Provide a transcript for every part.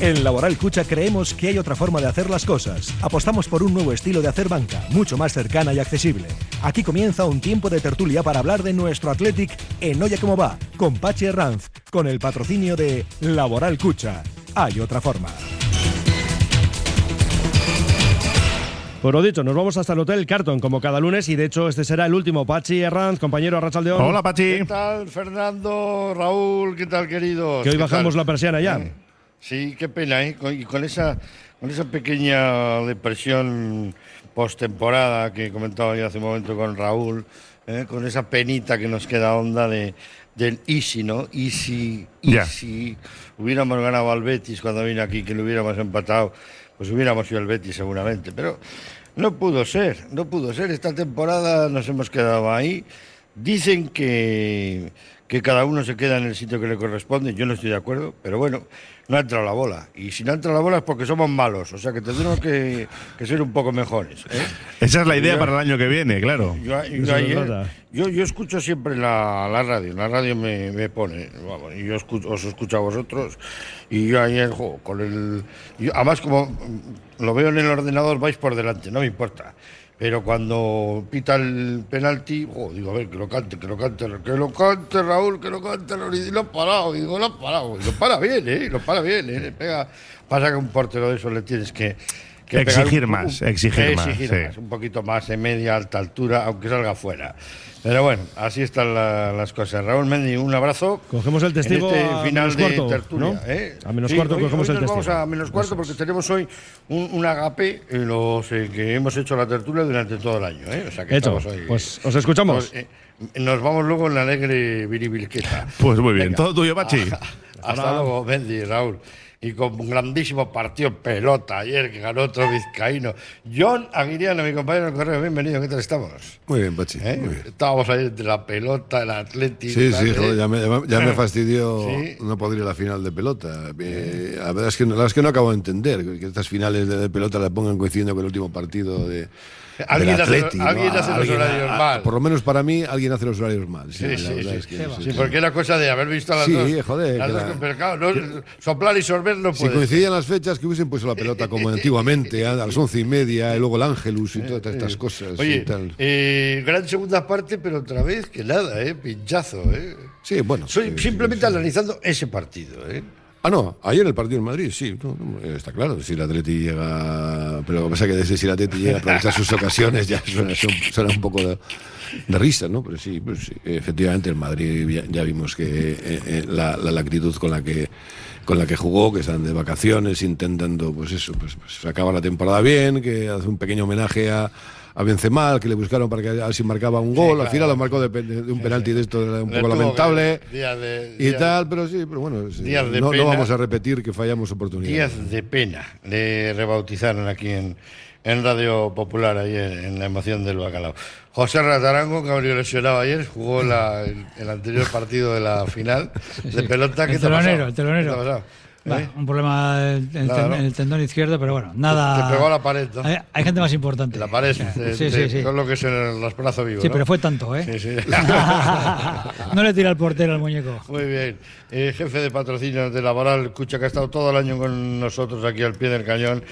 En Laboral Cucha creemos que hay otra forma de hacer las cosas. Apostamos por un nuevo estilo de hacer banca, mucho más cercana y accesible. Aquí comienza un tiempo de tertulia para hablar de nuestro Athletic en Oye Cómo Va, con Pachi Ranz, con el patrocinio de Laboral Cucha. Hay otra forma. Por lo dicho, nos vamos hasta el Hotel Carton como cada lunes y de hecho este será el último. Pachi Herranz, compañero Arrachaldeón. Hola Pachi. ¿Qué tal Fernando, Raúl? ¿Qué tal queridos? Que hoy ¿Qué bajamos tal? la persiana ya. Eh, Sí, qué pena, ¿eh? Con- Y con esa, con esa pequeña depresión postemporada que comentaba yo hace un momento con Raúl, ¿eh? con esa penita que nos queda onda de, del Easy, ¿no? Easy. Easy. Hubiéramos ganado al Betis cuando vine aquí, que lo hubiéramos empatado, pues hubiéramos ido al Betis seguramente. Pero no pudo ser, no pudo ser. Esta temporada nos hemos quedado ahí. Dicen que, que cada uno se queda en el sitio que le corresponde. Yo no estoy de acuerdo, pero bueno, no ha entrado la bola. Y si no ha entrado la bola es porque somos malos. O sea que tendremos que, que ser un poco mejores. ¿eh? Esa es la idea Yo- para el año que viene, claro. Yo, yo ayer- escucho siempre la, la radio, la radio me, me pone, vamos, y yo escucho, os escucho a vosotros, y yo ayer, jo, con el... además, como lo veo en el ordenador, vais por delante, no me importa. Pero cuando pita el penalti, jo, digo, a ver, que lo cante, que lo cante, que lo cante Raúl, que lo cante Raúl, y lo ha parado, digo, lo ha parado, y lo para bien, ¿eh? Lo para bien, ¿eh? Pega, pasa que un portero de eso le tienes que... que Exigir más, exigir más, sí. más, un poquito más en media, alta altura, aunque salga fuera. Pero bueno, así están la- las cosas. Raúl Mendy, un abrazo. Cogemos el testigo en este a final menos de cuarto, tertulia. ¿no? ¿eh? A menos Sí, cuarto hoy- cogemos hoy el nos vamos testigo. a menos cuarto porque tenemos hoy un, un agape en los eh, que hemos hecho la tertulia durante todo el año. ¿eh? O sea que Hecho. estamos hoy- Pues os escuchamos. Pues, eh, nos vamos luego en la alegre viribilqueta. Pues muy bien, Venga. todo tuyo, Pachi. Hasta luego, Mendy, Raúl. Y con un grandísimo partido pelota ayer que ganó otro vizcaíno. John Aguiriano, mi compañero del correo, bienvenido, ¿qué tal estamos? Muy bien, Pachi. ¿Eh? Muy bien. Estábamos ahí entre la pelota, el Atlético. Sí, sí, ¿eh? joder, ya me, ya me- fastidió Sí. no poder ir a la final de pelota. Eh, la, verdad es que, no- la verdad es que no acabo de entender que estas finales de, de pelota le pongan coincidiendo con el último partido de. Alguien hace- los horarios a- mal. Por lo menos para mí, alguien hace los horarios mal. Sí, Sí, sí, sí. es que Sí, sí, sí. porque era cosa de haber visto a las Sí, dos. joder, las que dos la- con- pero claro, no, soplar y sorber no Si puede. coincidían las fechas, que hubiesen puesto la pelota como antiguamente, a las once y media, y luego el Ángelus y todas estas cosas. Oye, y tal. eh, gran segunda parte, pero otra vez que nada, ¿eh? Pinchazo, ¿eh? Sí, bueno. Soy sí, simplemente sí, sí. analizando ese partido, ¿eh? Ah, no, ayer el partido en Madrid, sí, no, no, está claro, si el Atleti llega, pero lo que pasa es que desde si el Atleti llega a aprovechar sus ocasiones ya suena, suena un poco de, risa, ¿no? Pero sí, pues sí, efectivamente el Madrid ya, vimos que eh, eh, la, la, la actitud con la que con la que jugó, que están de vacaciones, intentando, pues eso, pues, pues acaba la temporada bien, que hace un pequeño homenaje a, a Benzema, que le buscaron para que a ver si marcaba un gol, al claro. final lo marcó de, de un penalti de esto un poco lamentable. días de- Y días- tal, pero sí, pero bueno, sí, días de no, no pena. vamos a repetir que fallamos oportunidades. Días de pena le rebautizaron aquí en, en Radio Popular ayer en la emoción del bacalao. José Ratarango, que abrió lesionado ayer, jugó la- el, el anterior partido de la final de pelota. ¿Qué El te ha pasado? telonero, el telonero. ¿Eh? un problema en el, ten- Nada, ¿no? en el tendón izquierdo, pero bueno, nada. Te pegó a la pared, ¿no? Hay, hay gente más importante. La pared, te- sí, te- sí, sí. con lo que es el los brazos vivos. Sí, ¿no? pero fue tanto, ¿eh? Sí, sí. no le tira el portero al muñeco. Muy bien. Eh, jefe de patrocinio de Laboral, Cucha, que ha estado todo el año con nosotros aquí al pie del cañón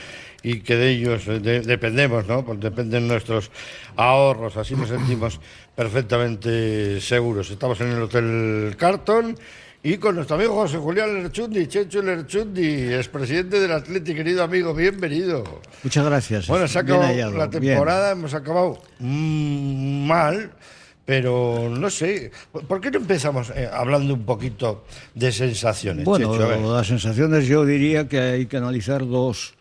y que de ellos eh, de- dependemos, ¿no? Pues dependen nuestros ahorros, así nos sentimos perfectamente seguros. Estamos en el Hotel Carton y con nuestro amigo José Julián Lerchundi, Checho Lerchundi, expresidente del Atlético, querido amigo, bienvenido. Muchas gracias. Bueno, se ha acabado la bien. temporada, hemos acabado mm, mal, pero no sé. ¿Por qué no empezamos eh, hablando un poquito de sensaciones? Bueno, las sensaciones yo diría que hay que analizar dos,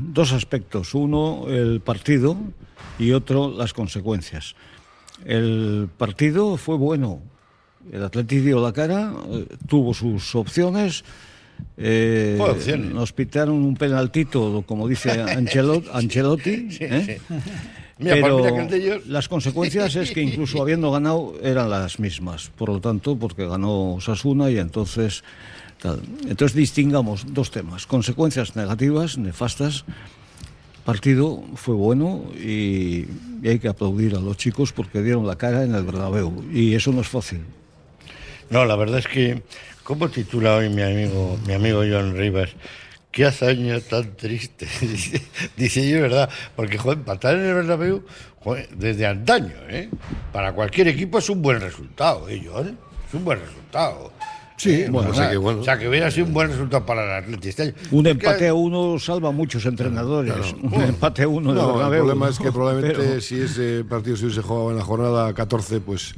dos aspectos. Uno, el partido y otro, las consecuencias. El partido fue bueno. El Atlético dio la cara, eh, tuvo sus opciones. eh, nos pitaron un penaltito, como dice Ancelot- Ancelotti. Pero las consecuencias es que incluso habiendo ganado eran las mismas. Por lo tanto, porque ganó Sasuna y entonces tal. Entonces distingamos dos temas: consecuencias negativas, nefastas. Partido fue bueno y, y hay que aplaudir a los chicos porque dieron la cara en el Bernabéu y eso no es fácil. No, la verdad es que, ¿cómo titula hoy mi amigo, mi amigo John Rivas? qué hazaña tan triste. Dice, yo, es verdad, porque joder, empatar en el Bernabéu, joder, desde antaño, ¿eh? Para cualquier equipo es un buen resultado, ¿eh, John? Es un buen resultado. Sí, Eh, bueno, o sea que bueno. o sea, que hubiera sido un buen resultado para el Atleti este. Un empate a uno salva a muchos entrenadores. Un empate a uno de No, el Bernabéu, problema es que probablemente Pero- si ese partido se hubiese jugado en la jornada 14, pues,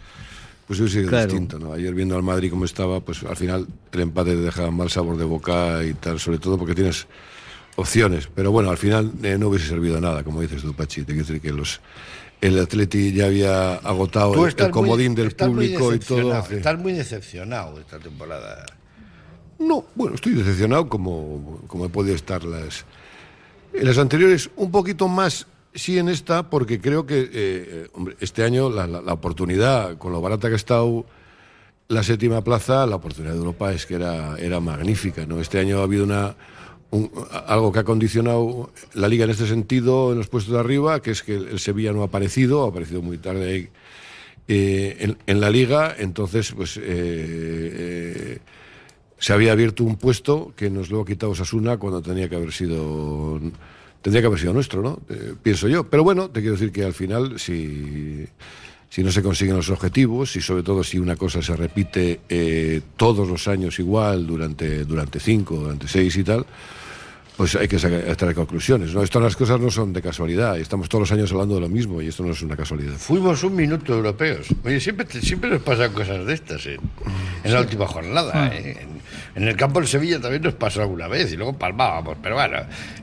pues hubiese sido Claro. distinto. ¿no? Ayer viendo al Madrid como estaba, pues al final el empate te deja mal sabor de boca y tal, sobre todo porque tienes opciones. Pero bueno, al final eh, no hubiese servido nada, como dices tú, Pachi. Te quiero decir que los, el Atleti ya había agotado el, comodín muy- del público y todo. Estás muy decepcionado esta temporada. No, bueno, estoy decepcionado como, como he podido estar las, en las anteriores, un poquito más sí en esta, porque creo que eh, hombre, este año la, oportunidad, con lo barata que ha estado la séptima plaza, la oportunidad de Europa es que era, era magnífica. ¿no? Este año ha habido una, un- algo que ha condicionado la liga en este sentido, en los puestos de arriba, que es que el Sevilla no ha aparecido, ha aparecido muy tarde ahí eh, en, la liga, entonces pues eh, eh, se había abierto un puesto que nos lo ha quitado Sasuna cuando tenía que haber sido tendría que haber sido nuestro, ¿no? Eh, pienso yo. Pero bueno, te quiero decir que al final si si no se consiguen los objetivos y sobre todo si una cosa se repite eh, todos los años igual durante durante cinco, durante seis y tal, pues hay que sacar, extraer conclusiones. ¿no? Estas las cosas no son de casualidad. Estamos todos los años hablando de lo mismo y esto no es una casualidad. Fuimos un minuto europeos. Oye, siempre, te- siempre nos pasan cosas de estas en, en la última jornada. ¿eh? En, el campo del Sevilla también nos pasó alguna vez y luego palmábamos, pero bueno.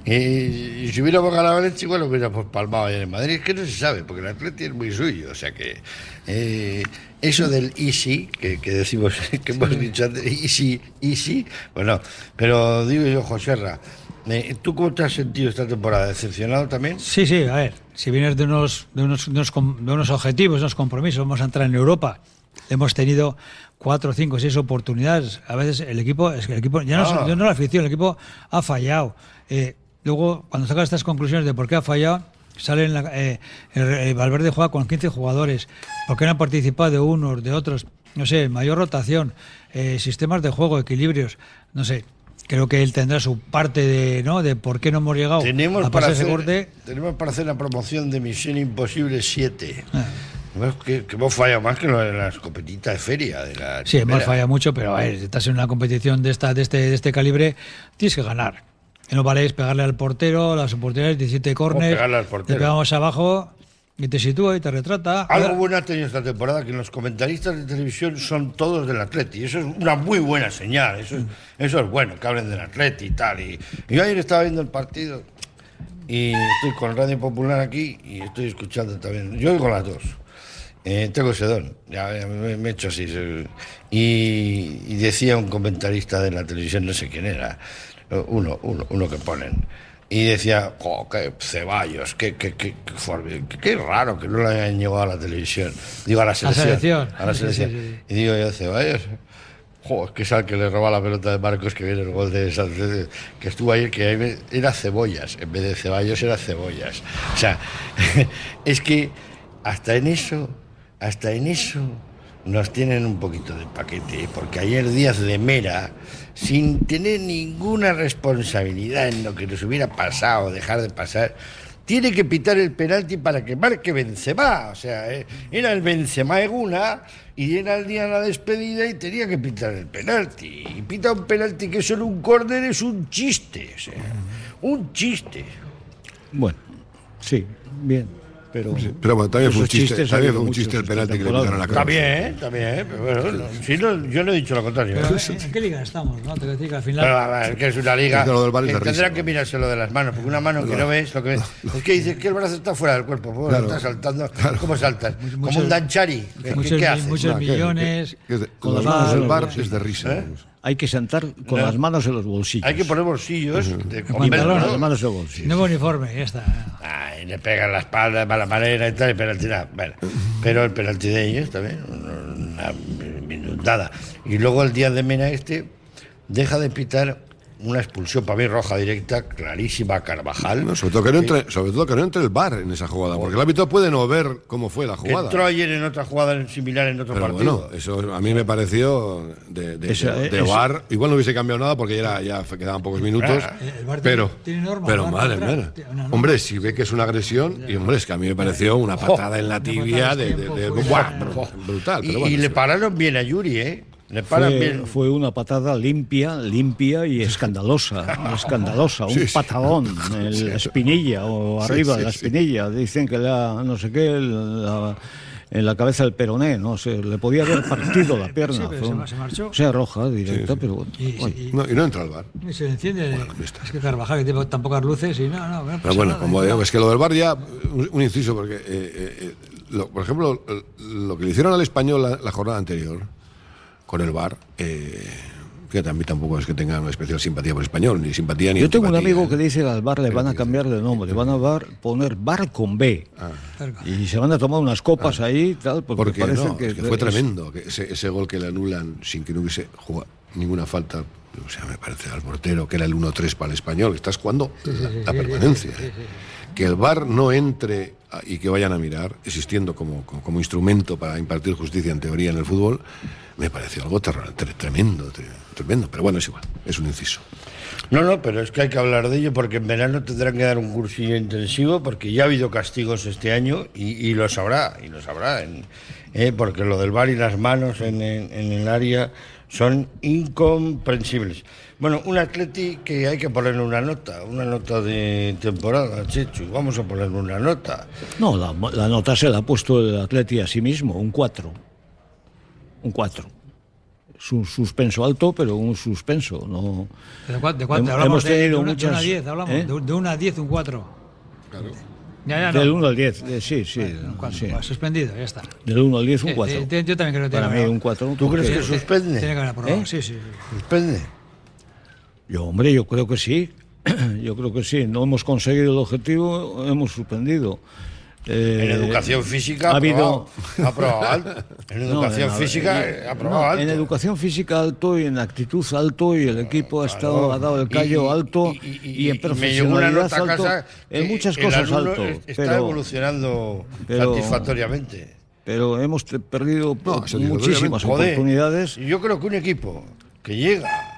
Y, y si hubiéramos ganado Valencia, igual hubiéramos palmado allá en Madrid. Es que no se sabe, porque el Atleti es muy suyo. O sea que eh, eso del easy, que, que decimos, que hemos dicho antes, easy, easy, bueno, pero digo yo, Joserra, eh, ¿tú cómo te has sentido esta temporada? ¿Decepcionado también? Sí, sí, a ver, si vienes de unos, de unos, de unos, de unos objetivos, de unos compromisos, vamos a entrar en Europa. Hemos tenido cuatro, cinco, seis oportunidades. A veces el equipo, es que el equipo, ya no, Ah. ya no la afición, el equipo ha fallado. Eh, luego, cuando sacas estas conclusiones de por qué ha fallado, sale en la, eh, el, el Valverde juega con 15 jugadores, por qué no han participado de unos, de otros, no sé, mayor rotación, eh, sistemas de juego, equilibrios, no sé. Creo que él tendrá su parte de, ¿no? de por qué no hemos llegado Tenemos a para, hacer, tenemos para hacer la promoción de Misión Imposible 7. Ah. Que, que hemos fallado más que lo de las competitas de feria. De la Sí, hemos fallado mucho, pero a ver, si estás en una competición de esta, de este, de este calibre, tienes que ganar. Que no vale es pegarle al portero, las oportunidades, 17 córneres, pegarle al te pegamos abajo y te sitúa y te retrata. Algo bueno ha tenido esta temporada, que los comentaristas de televisión son todos del Atleti. Eso es una muy buena señal. Eso es, eso es bueno, que hablen del Atleti y tal. Y, y yo ayer estaba viendo el partido y estoy con Radio Popular aquí y estoy escuchando también. Yo oigo las dos. Eh, tengo sedón, ya ya me, me he hecho así. Y, y decía un comentarista de la televisión, no sé quién era, uno, uno, uno que ponen. Y decía, "Jo, qué Ceballos, qué, qué, qué, qué raro que no lo hayan llevado a la televisión. Digo, a la selección. selección. A la Sí, selección. sí, sí. Y digo yo, Ceballos, jo, es que es al que le roba la pelota de Marcos que viene el gol de Sánchez, que estuvo ayer, que era Cebollas, en vez de Ceballos era Cebollas. O sea, es que hasta en eso, hasta en eso nos tienen un poquito de paquete, porque ayer Díaz de Mera, sin tener ninguna responsabilidad en lo que nos hubiera pasado, dejar de pasar, tiene que pitar el penalti para que marque Benzema. O sea, eh, era el Benzema Eguna y era el día de la despedida y tenía que pitar el penalti. Y pita un penalti que solo un córner es un chiste. O sea, un chiste. Bueno, sí, bien. Pero, Pero bueno, también fue un chiste, también fue un chiste el penalti que le pitaron a la cara. está bien, pero bueno, no, si no, yo no he dicho lo contrario. Pero, ¿eh? ¿en, qué liga estamos? ¿no? Te decir que al final. Pero a ver, que es una liga. De tendrán risa, que mirarse lo de las manos, porque una mano que no ves, lo que ves. Es que dices que el brazo está fuera del cuerpo, pues Claro. está saltando. ¿Cómo saltas? Como un danchari. ¿Qué, muchos, qué haces? muchos millones. con los los manos del VAR, bar sí. es de risa. Hay que sentar con No. las manos en los bolsillos. Hay que poner bolsillos de Pantalón, velcro. Con las manos en los bolsillos. Nuevo uniforme, ya está. Ay, le pegan la espalda de mala manera y tal, y penalti nada. Bueno, pero el penalti de ellos también, una minutada. Y luego el día de Mena este deja de pitar una expulsión para mí roja directa, clarísima, Carvajal. sobre, todo que no entre, sobre todo que no entre el bar en esa jugada, porque el árbitro puede no ver cómo fue la jugada. entró ayer en otra jugada similar en otro partido. Bueno, eso a mí me pareció de, de, bar. Igual no hubiese cambiado nada porque ya, ya quedaban pocos minutos. pero, pero madre mía. Hombre, si ve que es una agresión, y hombre, es que a mí me pareció una patada en la tibia de, brutal. y, le pararon bien a Yuri, ¿eh? Fue, una patada limpia, limpia y escandalosa, escandalosa, un patadón en la espinilla o arriba de la espinilla. Dicen que la, no sé qué, en la cabeza del peroné, no sé, le podía haber partido la pierna. se, marchó. O sea, roja, directa, pero y, no, y, no, entra al bar. Y se enciende. es que Carvajal, que tiene tan pocas luces y no, no. pero bueno, como digo, es que lo del bar ya, un, inciso, porque, eh, eh, eh, por ejemplo, lo que le hicieron al español la jornada anterior con el bar. Eh, que también tampoco es que tenga una especial simpatía por español, ni simpatía ni Yo tengo un amigo que dice que al bar le van a cambiar de nombre, le van a bar, poner bar con B. Ah. Y se van a tomar unas copas ah. ahí tal, porque, parece que, fue tremendo que ese, gol que le anulan sin que no hubiese jugado ninguna falta. O sea, me parece al portero que era el 1-3 para el español. Estás jugando la, permanencia. ¿eh? Que el bar no entre y que vayan a mirar, existiendo como, como instrumento para impartir justicia en teoría en el fútbol, me pareció algo tremendo, tremendo. Pero bueno, es igual, es un inciso. No, no, pero es que hay que hablar de ello porque en verano tendrán que dar un cursillo intensivo porque ya ha habido castigos este año y, lo sabrá, y lo sabrá, eh, porque lo del bar y las manos en, el área son incomprensibles. Bueno, un atleti que hay que ponerle una nota, una nota de temporada, Chechu, vamos a ponerle una nota. No, la, la nota se la ha puesto el atleti a sí mismo, un 4 un 4. Es un suspenso alto, pero un suspenso. No... ¿De cuánto? Hablamos de, de, una, 10, hablamos. ¿eh? De, una 10, un 4. Claro. Ya, ya, no. Del 1 al 10, eh, sí, sí. Bueno, sí. suspendido, ya está. Del 1 al 10, un 4. Eh, yo también creo que Para mí, un 4. ¿Tú crees que suspende? Tiene que haber aprobado, ¿Eh? sí, sí. ¿Suspende? Yo, hombre, yo creo que sí. yo creo que sí. No hemos conseguido el objetivo, hemos suspendido. Eh, en educación física ha habido aprobado, alto. En educación física aprobado alto. En educación física alto y en actitud alto y el equipo ha estado ha dado el callo alto y, en profesionalidad alto. En muchas cosas alto. Está evolucionando satisfactoriamente. Pero hemos perdido muchísimas oportunidades. Yo creo que un equipo que llega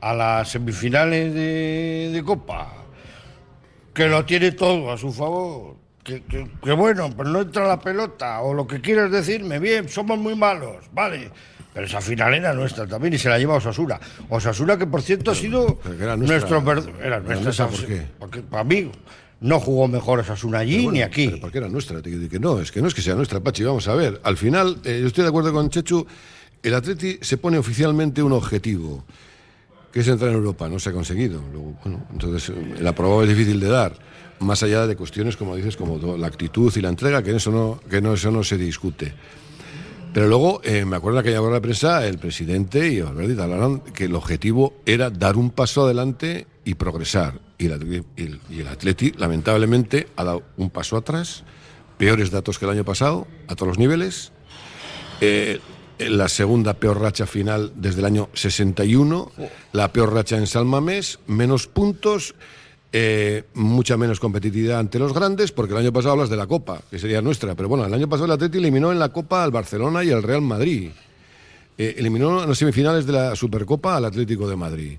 a las semifinales de, de Copa, que lo tiene todo a su favor que, bueno, pero no entra la pelota, o lo que quieres decirme, bien, somos muy malos, vale. Pero esa final era nuestra también y se la lleva Osasura. Osasura que por cierto ha sido nuestro... Era nuestra, ¿por qué? Porque para mí no jugó mejor Osasuna allí ni aquí. Pero porque era nuestra, que no, es que no es que sea nuestra, Pachi, vamos a ver. Al final, eh, yo estoy de acuerdo con Chechu, el Atleti se pone oficialmente un objetivo, que es entrar en Europa, no se ha conseguido. bueno, entonces el aprobado es difícil de dar más allá de cuestiones, como dices, como la actitud y la entrega, que eso no, que no, eso no se discute. Pero luego, eh, me acuerdo aquella hora de prensa, el presidente y Valverde hablaron que el objetivo era dar un paso adelante y progresar. Y, el Atleti, lamentablemente, ha dado un paso atrás, peores datos que el año pasado, a todos los niveles. Eh, la segunda peor racha final desde el año 61, la peor racha en Salmamés, menos puntos eh, mucha menos competitividad ante los grandes, porque el año pasado hablas de la Copa, que sería nuestra, pero bueno, el año pasado el Atleti eliminó en la Copa al Barcelona y al Real Madrid. Eh, eliminó en las semifinales de la Supercopa al Atlético de Madrid.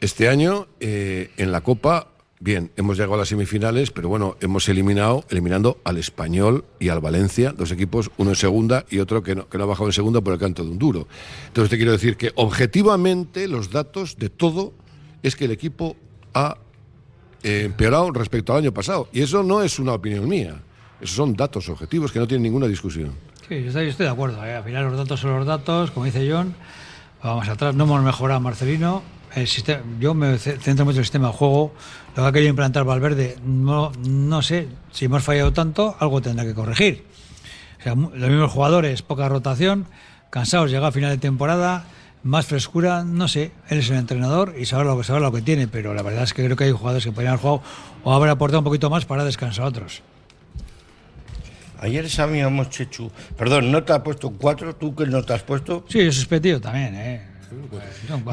Este año, eh, en la Copa, bien, hemos llegado a las semifinales, pero bueno, hemos eliminado, eliminando al Español y al Valencia, dos equipos, uno en segunda y otro que no, que ha bajado en segunda por el canto de un duro. Entonces te quiero decir que objetivamente los datos de todo es que el equipo ha empeorado respecto al año pasado. Y eso no es una opinión mía. Esos son datos objetivos que no tienen ninguna discusión. Sí, yo estoy, de acuerdo. ¿eh? Al final los datos son los datos, como dice John. Vamos atrás, no hemos mejorado Marcelino. El sistema, yo me centro mucho en el sistema de juego. Lo que ha querido implantar Valverde, no, no sé si hemos fallado tanto, algo tendrá que corregir. O sea, los mismos jugadores, poca rotación, cansados, llega a final de temporada más frescura, no sé, él es el entrenador y sabe lo que sabe lo que tiene, pero la verdad es que creo que hay jugadores que podrían haber jugado o haber aportado un poquito más para descansar a otros. Ayer sabíamos, Chechu, perdón, ¿no te ha puesto cuatro? ¿Tú qué no te has puesto? Sí, yo suspendido también, ¿eh?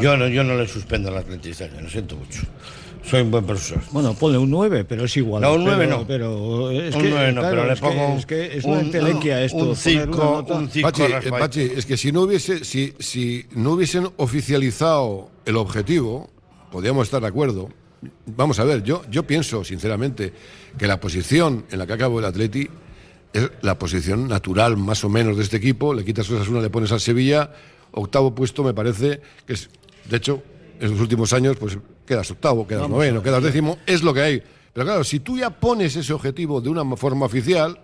Yo no, yo no le suspendo al Atleti este año, lo siento mucho. Soy un buen profesor. Bueno, ponle un 9, pero es igual. No, un 9 no. Pero es Un que, 9 no, claro, pero le es que- pongo es que es una un- entelequia esto. un poner una 5, nota. un 5 Pachi, eh, Pachi, es que si no hubiese, si, si no hubiesen oficializado el objetivo, podríamos estar de acuerdo. Vamos a ver, yo, yo pienso sinceramente que la posición en la que acabó el Atleti es la posición natural más o menos de este equipo. Le quitas cosas una, le pones al Sevilla, octavo puesto me parece que es, de hecho, en los últimos años, pues quedas octavo, quedas noveno, quedas décimo, es lo que hay. Pero claro, si tú ya pones ese objetivo de una forma oficial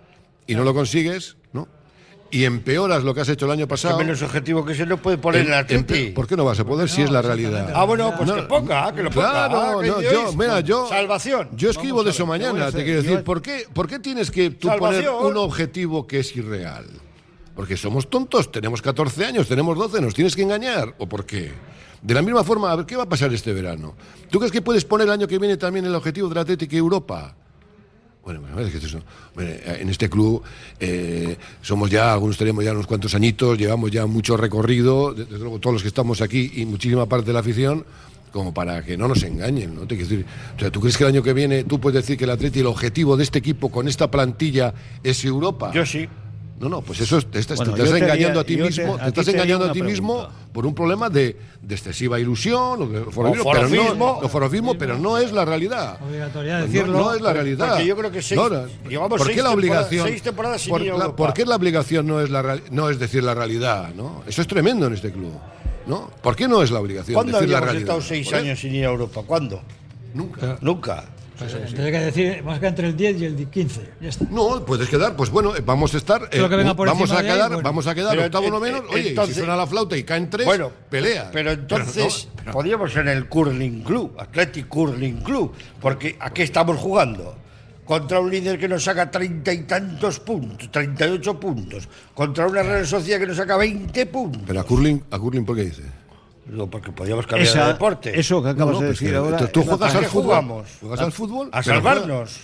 y no lo consigues, ¿no? Y empeoras lo que has hecho el año Que pasado. menos objetivo que se le puede poner en Atleti. empe- ¿Por qué no vas a poder si es la realidad? Ah, bueno, pues No, que ponga, que lo ponga. Claro, Ah, ¿qué no, yo, mira, yo. Salvación. Yo escribo de eso mañana, te quiero decir. ¿Por qué, ¿Por qué tienes que tú Salvación. poner un objetivo que es irreal? Porque somos tontos, tenemos 14 años, tenemos 12, ¿nos tienes que engañar? ¿O por qué? De la misma forma, a ver, ¿qué va a pasar este verano? ¿Tú crees que puedes poner el año que viene también el objetivo de la Atlético Europa? Bueno, en este club eh, somos ya, algunos tenemos ya unos cuantos añitos, llevamos ya mucho recorrido, desde luego todos los que estamos aquí y muchísima parte de la afición, como para que no nos engañen, ¿no? Te decir, o sea, ¿tú crees que el año que viene tú puedes decir que el Atleti, el objetivo de este equipo con esta plantilla es Europa? Yo sí. No, no, pues eso es- te estás, Bueno, te estás yo te haría- engañando a ti te- mismo, a te, estás engañando a ti mismo por un problema de, de excesiva ilusión o de forofismo, pero forofismo. no, o forofismo, pero no es la realidad. Obligatoriedad No, decirlo. no es la realidad. Porque yo creo que seis- No, llevamos ¿Por seis qué la temporadas- obligación? seis temporadas sin por, ir a la- Europa. ¿Por qué la obligación no es, la, real- no es decir la realidad? ¿no? Eso es tremendo en este club. ¿no? ¿Por qué no es la obligación ¿Cuándo decir la habíamos realidad? estado seis años sin ir a Europa? ¿Cuándo? Nunca. Nunca. Pues, Tendría que decir, más que entre el 10 y el 15. Ya está. No, puedes quedar, pues bueno, eh, vamos a estar, eh, Lo que venga por vamos a ahí, quedar, bueno. vamos a quedar Pero, octavo eh, no menos. eh, Oye, entonces- si suena la flauta y caen tres, Bueno, pelea. Pero entonces podríamos en el Curling Club, Athletic Curling Club, porque aquí estamos jugando contra un líder que nos saca treinta y tantos puntos, 38 puntos, contra una Real Sociedad que nos saca 20 puntos. Pero a Curling, a Curling, ¿por qué dice? Digo, porque podíamos cambiar Esa- de deporte. Eso que acabas No, no, de pues decir ahora. tú- tú juegas ¿A al fútbol. jugamos? ¿Juegas al fútbol? A salvarnos.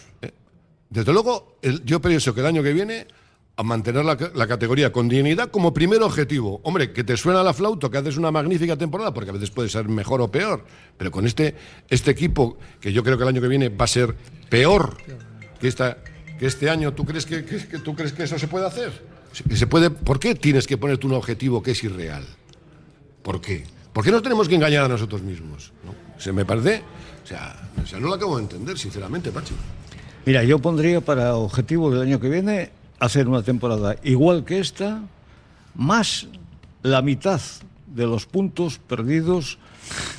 Desde luego, el- yo pienso que el año que viene a mantener la, ca- la categoría con dignidad como primer objetivo. Hombre, que te suena la flauta, que haces una magnífica temporada, porque a veces puede ser mejor o peor, pero con este, este equipo, que yo creo que el año que viene va a ser peor que, esta, que este año, ¿tú crees que, que- que- ¿tú crees que eso se puede hacer? Se- se puede, ¿Por qué tienes que ponerte un objetivo que es irreal? ¿Por qué? ¿Por qué nos tenemos que engañar a nosotros mismos? ¿no? Se me parece... O sea, o sea, no lo acabo de entender, sinceramente, Pachi. Mira, yo pondría para objetivo del año que viene hacer una temporada igual que esta, más la mitad de los puntos perdidos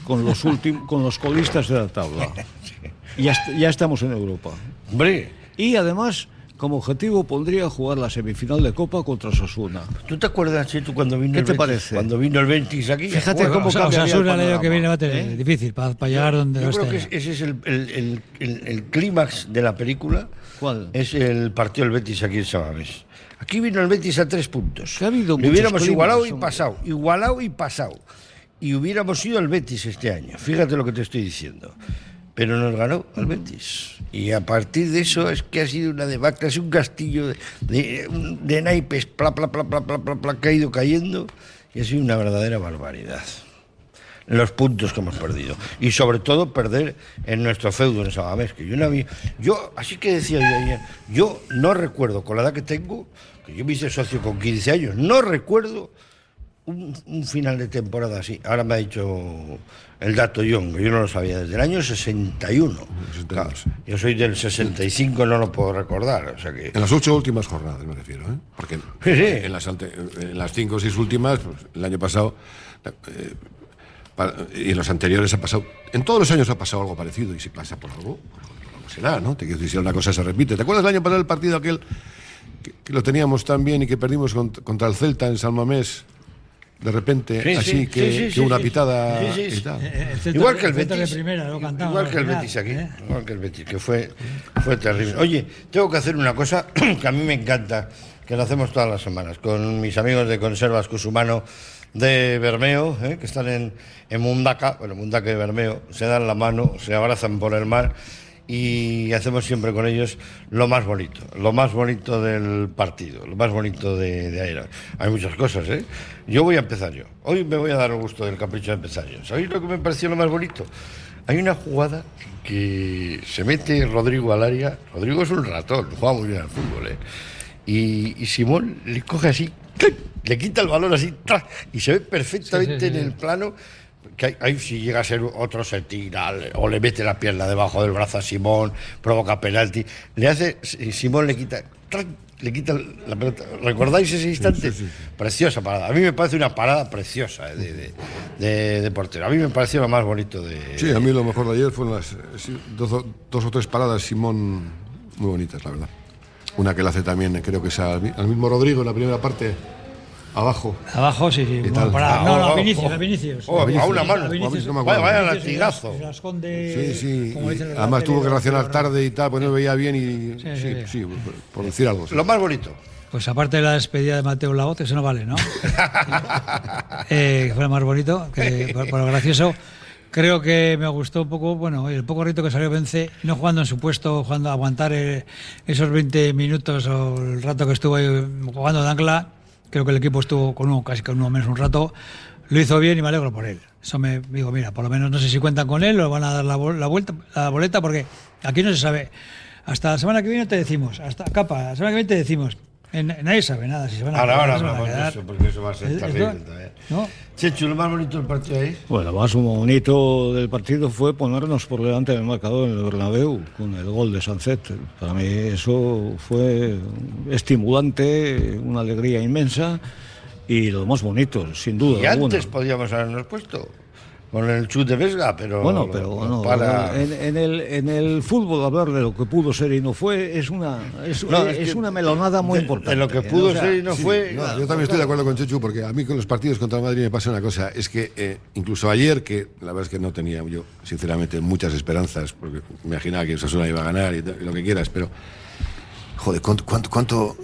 con los con los colistas de la tabla. Ya, est- ya estamos en Europa. Hombre, Y además, como objetivo pondría jugar la semifinal de Copa contra Sosuna. ¿tú te acuerdas, Chetu, cuando vino ¿Qué el te Betis? parece? Cuando vino el Betis aquí. Fíjate Bueno, cómo o sea, cambiaría el Osasuna el año que viene va a tener ¿eh? difícil para, para llegar donde Yo creo que ese es el, el- el- el- el clímax de la película. ¿Cuál? Es el partido del Betis aquí en Sabadell. Aquí vino el Betis a tres puntos. Ha habido Le hubiéramos clímax, igualado y hombre. pasado, igualado y pasado. Y hubiéramos ido al Betis este año. Fíjate lo que te estoy diciendo. Pero nos ganó al Betis. Y a partir de eso es que ha sido una debacle, sido un castillo de, de, de naipes, pla, pla, pla, pla, pla, pla, pla, que ha ido cayendo. Y ha sido una verdadera barbaridad los puntos que hemos perdido. Y sobre todo perder en nuestro feudo en Sabamés, que yo no había... Yo, así que decía yo ayer, yo no recuerdo, con la edad que tengo, que yo me hice socio con 15 años, no recuerdo un, un final de temporada así. Ahora me ha dicho el dato John, que yo no lo sabía, desde el año 61. Claro, yo soy del 65, no lo puedo recordar, o sea que... En las ocho últimas jornadas, me refiero, ¿eh? Porque Sí, sí. En, las ante- en las cinco o seis últimas, pues, el año pasado, eh, y en los anteriores ha pasado. En todos los años ha pasado algo parecido, y si pasa por algo, por algo será, ¿no? Te quiero decir, si una cosa se repite. ¿Te acuerdas el año pasado el partido aquel que, que lo teníamos tan bien y que perdimos cont- contra el Celta en San Mamés? De repente, Sí, así sí, que, sí, una pitada y tal. Igual que el de Betis. primera, lo cantamos igual que el Betis aquí. ¿eh? Igual que el Betis, que fue, fue terrible. Oye, tengo que hacer una cosa que a mí me encanta, que lo hacemos todas las semanas, con mis amigos de Conservas Cusumano de Bermeo, ¿eh? que están en, en Mundaca, bueno, Mundaca y Bermeo, se dan la mano, se abrazan por el mar y hacemos siempre con ellos lo más bonito, lo más bonito del partido, lo más bonito de, de. Hay muchas cosas, ¿eh? Yo voy a empezar yo. Hoy me voy a dar el gusto del capricho de empezar yo. ¿Sabéis lo que me pareció lo más bonito? Hay una jugada que se mete Rodrigo al área. Rodrigo es un ratón, juega muy bien al fútbol, ¿eh? Y, y Simón le coge así, ¡clic! le quita el balón así, y se ve perfectamente Sí, sí, sí. en el plano que ahí si llega a ser otro se tira o le mete la pierna debajo del brazo a Simón, provoca penalti, le hace Simón le quita le quita la pelota. ¿Recordáis ese instante? Preciosa parada. A mí me parece una parada preciosa eh, de, de, de- de portero. A mí me pareció lo más bonito de. Sí, a mí lo mejor de ayer fueron las sí, dos, o- dos o tres paradas Simón muy bonitas, la verdad. Una que la hace también, creo que es al mismo Rodrigo en la primera parte, abajo. Abajo, sí, sí. Para- Ah, no, oh, no, oh, Vinicius, oh. a Vinicius. Oh, a Vinicius, una mano. a Vinicius. No me acuerdo. Vaya, vaya latigazo. se las esconde, Sí, sí. como dicen además tuvo que reaccionar tarde y tal, pues no veía bien y. Sí, Sí, sí, sí, por, por decir algo. sí. Lo más bonito. Pues aparte de la despedida de Mateo Laoz, eso no vale, ¿no? eh, que fue lo más bonito, que, por, por lo gracioso. Creo que me gustó un poco, bueno, el poco rito que salió Vence, no jugando en su puesto, jugando a aguantar eh, esos 20 minutos o el rato que estuvo ahí jugando de ancla. Creo que el equipo estuvo con uno, casi con uno menos un rato. Lo hizo bien y me alegro por él. Eso me digo, mira, por lo menos no sé si cuentan con él o van a dar la, la vuelta, la boleta, porque aquí no se sabe. Hasta la semana que viene te decimos, hasta capa, la semana que viene te decimos. En- nadie sabe nada si se van a Ahora, quedar, ahora hablamos de eso, porque eso va a ser Es- terrible también. ¿no? Chechu, lo más bonito del partido ahí. Bueno, lo más bonito del partido fue ponernos por delante del marcador en el Bernabéu con el gol de Sancet. Para mí eso fue estimulante, una alegría inmensa y lo más bonito, sin duda Y alguna. antes podíamos habernos puesto con el chute de Vesga, pero. Bueno, pero bueno, para. en, en el, en el fútbol hablar de lo que pudo ser y no fue es una es, No, es es que una melonada muy de- importante. de lo que ¿eh? pudo O sea, ser y no Sí, fue. no, yo también estoy de acuerdo con Chechu porque a mí con los partidos contra el Madrid me pasa una cosa, es que eh, incluso ayer, que la verdad es que no tenía yo, sinceramente, muchas esperanzas, porque me imaginaba que Osasuna iba a ganar y, y lo que quieras, pero, joder, ¿cuánto, cuánto, cuánto,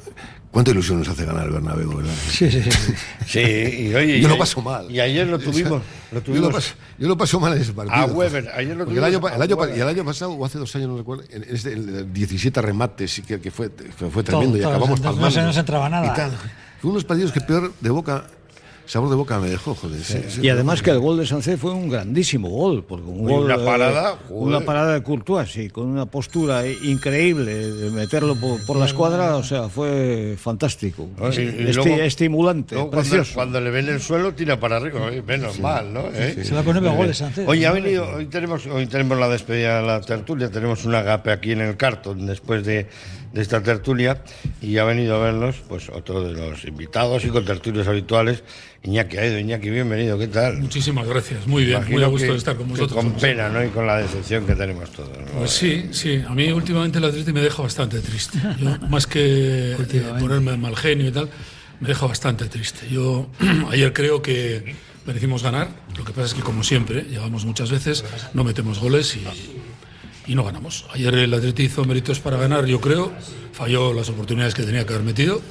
cuánta ilusión nos hace ganar el Bernabéu, verdad? Sí, sí, sí. Sí, y oye. Yo y lo paso mal. Y ayer lo tuvimos. Lo Yo tuvimos lo, paso, yo lo paso mal en ese partido. A Weber, ayer lo Porque el año, tuvimos el año y el año pasado, o hace dos años, no recuerdo, en este, el 17 remates, que, que fue, que fue tremendo, y todo, acabamos se- palmando. no se entraba nada. Y tal. Fue unos partidos que peor de boca, sabor de boca me dejó, joder. sí, sí. Y además que el gol de Sancet fue un grandísimo gol, porque un Uy, gol, una parada, joder. una parada de Courtois, sí, con una postura increíble de meterlo por, por la escuadra, o sea, fue fantástico, Ah, Esti- luego- estimulante, luego cuando, precioso. cuando le ven el suelo, tira para arriba. Menos mal, ¿no? ¿Eh? Se va con nueve goles, Sánchez. Oye, ha venido, hoy tenemos, hoy tenemos la despedida de la tertulia, tenemos un agape aquí en el cartón después de, de esta tertulia y ha venido a vernos pues otro de los invitados y con tertulios habituales, Iñaki Aido. Iñaki, bienvenido, ¿qué tal? Muchísimas gracias, muy bien, Imagino muy a gusto que- de estar con vosotros. Con pena, ¿no? Y con la decepción que tenemos todos. ¿no? Pues sí, sí, a mí últimamente el Atleti me deja bastante triste. Yo, más que eh, ponerme de mal genio y tal, me deja bastante triste. Yo ayer creo que merecimos ganar, lo que pasa es que como siempre, llegamos muchas veces, no metemos goles y, y no ganamos. Ayer el Atleti hizo méritos para ganar, yo creo, falló las oportunidades que tenía que haber metido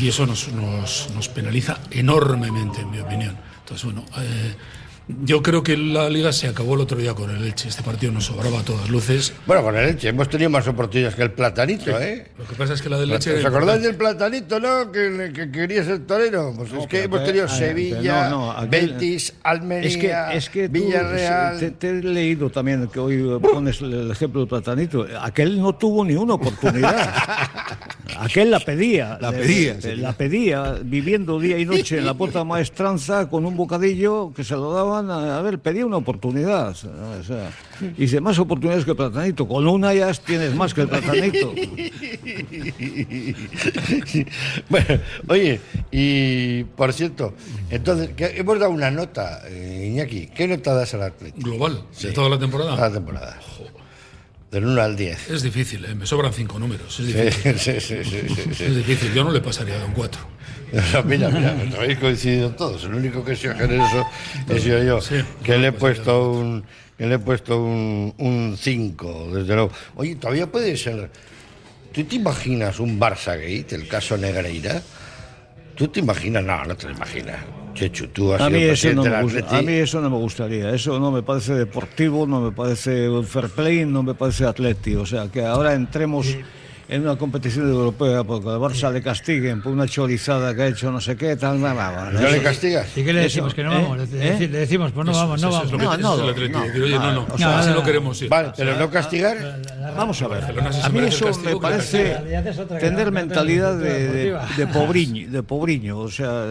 y eso nos, nos, nos penaliza enormemente, en mi opinión. Entonces, bueno, eh, yo creo que la liga se acabó el otro día con el Elche. Este partido nos sobraba a todas luces. Bueno, con el Elche hemos tenido más oportunidades que el Platanito, ¿eh? Lo que pasa es que la del Elche. ¿Os acordáis del Platanito, no? Que, que quería ser torero. Pues es que hemos tenido eh, Sevilla, no, no, aquel- Betis, Almería, Es que, es que tú, Villarreal. te, te he leído también que hoy pones el ejemplo de Platanito. Aquel no tuvo ni una oportunidad. Aquel la pedía. La Le- pedía, le- sí. La pedía, viviendo día y noche en la puerta maestranza con un bocadillo que se lo A, a ver, pedía una oportunidad. O sea, y dice, más oportunidades que el Platanito. Con una ya tienes más que el Platanito. bueno, oye, y por cierto, entonces, que hemos dado una nota, eh, Iñaki. ¿Qué nota das al Atlético? Global, Sí. de toda la temporada. A la temporada. Del 1 al 10. Es difícil, ¿eh? me sobran cinco números. Es difícil. sí, sí, sí. Es difícil, yo no le pasaría de un 4. mira, mira, habéis coincidido todos. El único que sido generoso he sido yo, que le he pues puesto un que le he puesto un un 5, desde luego. Oye, todavía puede ser. ¿Tú te imaginas un Barça Gate, el caso Negreira? ¿Tú te imaginas? No, no te lo imaginas. Chechu, tú has a sido mí, eso no me gusta- a mí eso no me gustaría. Eso no me parece deportivo, no me parece un fair play, no me parece atleti. O sea, que ahora entremos en una competición europea porque al Barça le castiguen por una chorizada que ha hecho no sé qué, tal, nada, nada. ¿No le castigas? ¿Y qué le Eso, decimos? Que no ¿eh? vamos. Le, ¿eh? le decimos, pues no Eso- vamos, no eso es lo vamos. que- No, eso es no, el no, oye, no, no, o sea, así no, lo no, queremos ir. Vale, pero no castigar. Vamos a ver. A mí el eso me parece tener mentalidad no, de, pobriño, de pobriño, o sea,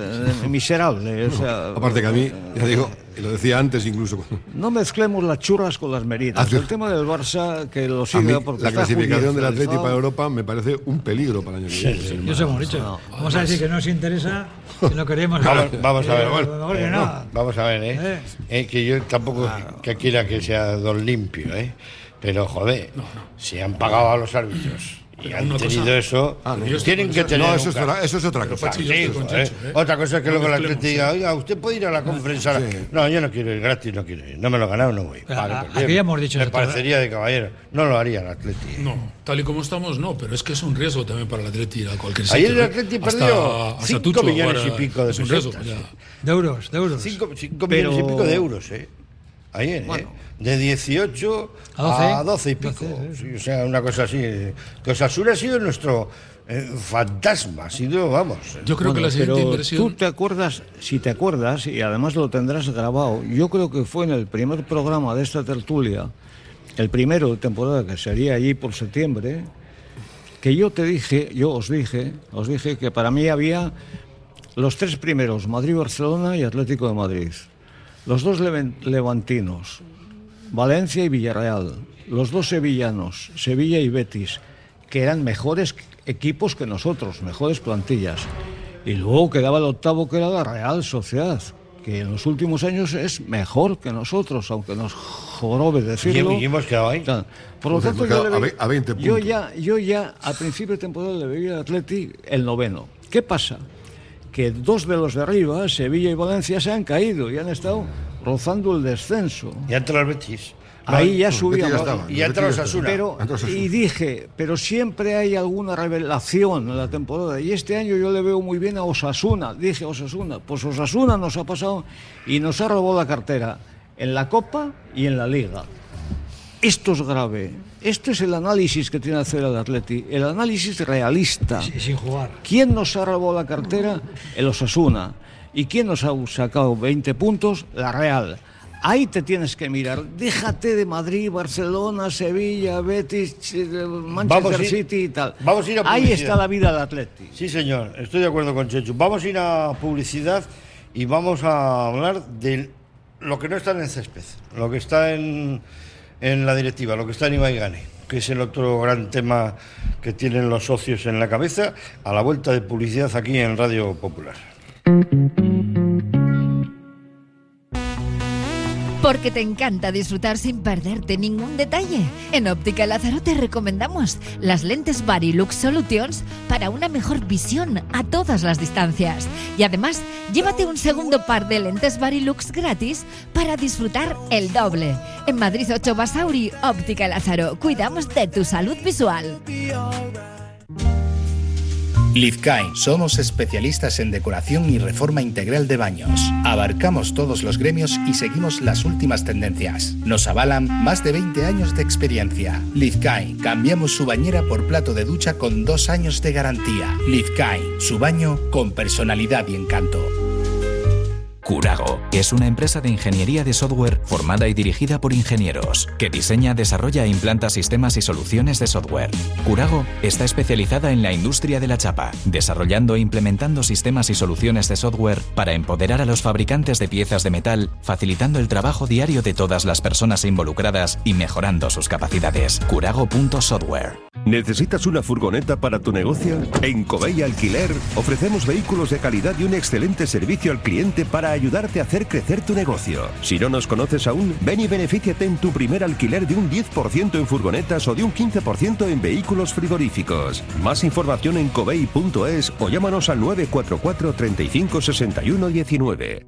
miserable. O sea, Aparte que a mí, ya digo, lo decía antes incluso, no mezclemos las churras con las meridas. Hace- El tema del Barça, que lo siga porque la está clasificación del judicializado. para Europa me parece un peligro para el año que viene. Yo os hemos dicho. Vamos a decir que no os interesa, que no queremos. Vamos, vamos a ver. Eh, mejor que Eh, no. Vamos a ver, ¿eh? Eh. Eh, que yo tampoco que quiera que sea don limpio, ¿eh? Pero joder, si han pagado a los árbitros y Pero han una tenido cosa- eso, Ah, no. Tienen que eso. tener. No, eso es, otra, eso es otra cosa. Sí. Chechu, ¿eh? Otra cosa es que No luego la gente diga, ¿eh? oiga, usted puede ir a la conferencia. No, yo no quiero ir gratis, no quiero ir. No me lo he ganado, no voy. A- pues bien. aquí ya hemos dicho Me esto, ¿eh? parecería de caballero. No lo haría el Atleti. No, tal y como estamos, no, pero es que es un riesgo también para el Atleti ir a cualquier sitio. Ayer el ¿eh? Atleti Hasta- perdió hasta cinco Tucho millones jugar a- y pico de pesetas. De euros, de euros. 5 Pero- millones y pico de euros, ¿eh? Ayer, ¿eh? De 18 A 12, a 12 y pico. 12, Sí, o sea, una cosa así. Que Osasuna ha sido nuestro eh, fantasma, ha sido, vamos. Yo creo que la siguiente pero inversión. tú te acuerdas, si te acuerdas, y además lo tendrás grabado, yo creo que fue en el primer programa de esta tertulia, el primero de temporada que sería allí por septiembre, que yo te dije, yo os dije, os dije que para mí había los tres primeros, Madrid, Barcelona y Atlético de Madrid. Los dos levantinos, Valencia y Villarreal. Los dos sevillanos, Sevilla y Betis, que eran mejores equipos que nosotros, mejores plantillas. Y luego quedaba el octavo, que era la Real Sociedad, que en los últimos años es mejor que nosotros, aunque nos jorobe decirlo. Y hemos quedado ahí. Por lo tanto, yo, quedado le a ve- ve- a 20 yo ya, yo ya al principio de temporada le veía al Atleti el noveno. ¿Qué pasa? Que dos de los de arriba, Sevilla y Valencia, se han caído y han estado rozando el descenso. Y entra el Betis. Ahí ya Betis subía. ya estaba. Y entra Betis ya Osasuna. Pero, y dije, pero siempre hay alguna revelación en la temporada. Y este año yo le veo muy bien a Osasuna. Dije Osasuna. Pues Osasuna nos ha pasado y nos ha robado la cartera en la Copa y en la Liga. Esto es grave. Esto es el análisis que tiene que hacer el Atleti. El análisis realista. Y sin jugar. ¿Quién nos ha robado la cartera? El Osasuna. ¿Y quién nos ha sacado 20 puntos? La Real. Ahí te tienes que mirar. Déjate de Madrid, Barcelona, Sevilla, Betis, Ch- Manchester ir- City y tal. vamos a ir a Ahí publicidad. está la vida del Atleti. Sí, señor, estoy de acuerdo con Chechu. Vamos a ir a publicidad y vamos a hablar de lo que no está en el césped, lo que está en, en la directiva, lo que está en Ibaigane, que es el otro gran tema que tienen los socios en la cabeza, a la vuelta de publicidad aquí en Radio Popular. Porque te encanta disfrutar sin perderte ningún detalle. En Óptica Lázaro te recomendamos las lentes Varilux Solutions para una mejor visión a todas las distancias. Y además, llévate un segundo par de lentes Varilux gratis para disfrutar el doble. En Madrid 8 Basauri, Óptica Lázaro. Cuidamos de tu salud visual. Lizkai, somos especialistas en decoración y reforma integral de baños. Abarcamos todos los gremios y seguimos las últimas tendencias. Nos avalan más de 20 años de experiencia. Lizkai, cambiamos su bañera por plato de ducha con dos años de garantía. Lizkai, su baño con personalidad y encanto. Curago es una empresa de ingeniería de software formada y dirigida por ingenieros que diseña, desarrolla e implanta sistemas y soluciones de software. Curago está especializada en la industria de la chapa, desarrollando e implementando sistemas y soluciones de software para empoderar a los fabricantes de piezas de metal, facilitando el trabajo diario de todas las personas involucradas y mejorando sus capacidades. Curago.software. ¿Necesitas una furgoneta para tu negocio? En Covey Alquiler ofrecemos vehículos de calidad y un excelente servicio al cliente para ayudarte a hacer crecer tu negocio. Si no nos conoces aún, ven y benefíciate en tu primer alquiler de un 10% en furgonetas o de un 15% en vehículos frigoríficos. Más información en covey.es o llámanos al 944 35 61 19.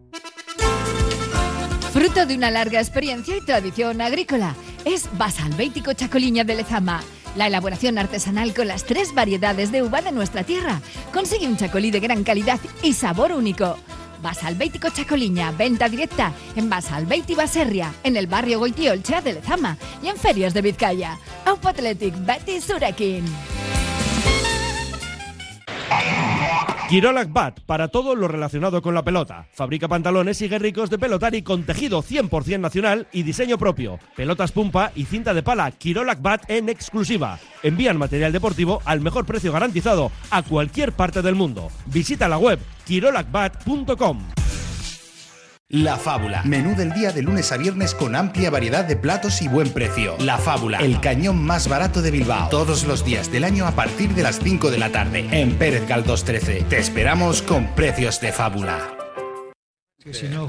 Fruto de una larga experiencia y tradición agrícola, es Basalbético Chacoliña de Lezama. La elaboración artesanal con las tres variedades de uva de nuestra tierra consigue un chacolí de gran calidad y sabor único. Basalbético Chacoliña, venta directa en Basalbeiti Baserria, en el barrio Goitiolcha de Lezama y en ferias de Vizcaya. Aupo Athletic Betty Surakin. Kirolak Bat, para todo lo relacionado con la pelota. Fabrica pantalones y guerricos de pelotari con tejido 100% nacional y diseño propio. Pelotas pumpa y cinta de pala Kirolak Bat en exclusiva. Envían material deportivo al mejor precio garantizado a cualquier parte del mundo. Visita la web kirolakbat.com. La Fábula. Menú del día de lunes a viernes con amplia variedad de platos y buen precio. La Fábula. El cañón más barato de Bilbao. Todos los días del año a partir de las 5 de la tarde. En Pérez Galdós 13. Te esperamos con precios de fábula.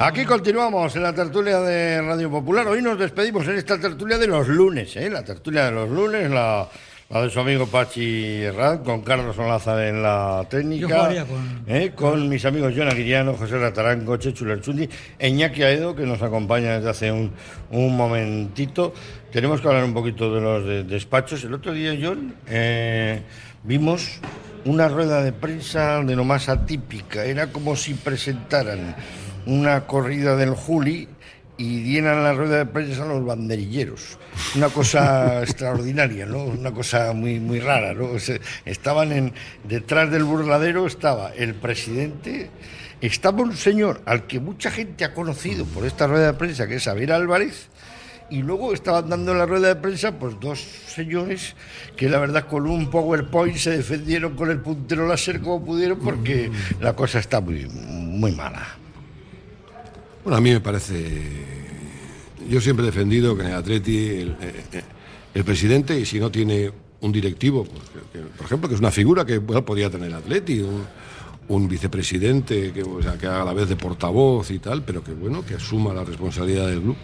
Aquí continuamos en la tertulia de Radio Popular. Hoy nos despedimos en esta tertulia de los lunes, ¿eh? la tertulia de los lunes, la, de su amigo Pachi Herrán, con Carlos Olaza en la técnica, Yo jugaría con- ¿eh? con mis amigos Joana Guiriano, José Rataranco, Chechu Lerchundi, Eñaki Aedo, que nos acompaña desde hace un, un momentito. Tenemos que hablar un poquito de los de- despachos. El otro día, John, eh, vimos una rueda de prensa de lo más atípica. Era como si presentaran una corrida del Juli y dieran la rueda de prensa a los banderilleros. Una cosa extraordinaria, ¿no? Una cosa muy, muy rara, ¿no? O sea, estaban en, detrás del burladero estaba el presidente, estaba un señor al que mucha gente ha conocido por esta rueda de prensa, que es Javier Álvarez, y luego estaban dando en la rueda de prensa pues dos señores que la verdad con un PowerPoint se defendieron con el puntero láser como pudieron porque la cosa está muy, muy mala. Bueno, a mí me parece. Yo siempre he defendido que en el Atleti el, eh, eh, el presidente, y si no tiene un directivo, pues, por ejemplo, que es una figura que bueno, podría tener el Atleti, un, vicepresidente que, sea, que haga a la vez de portavoz y tal, pero que bueno, que asuma la responsabilidad del club.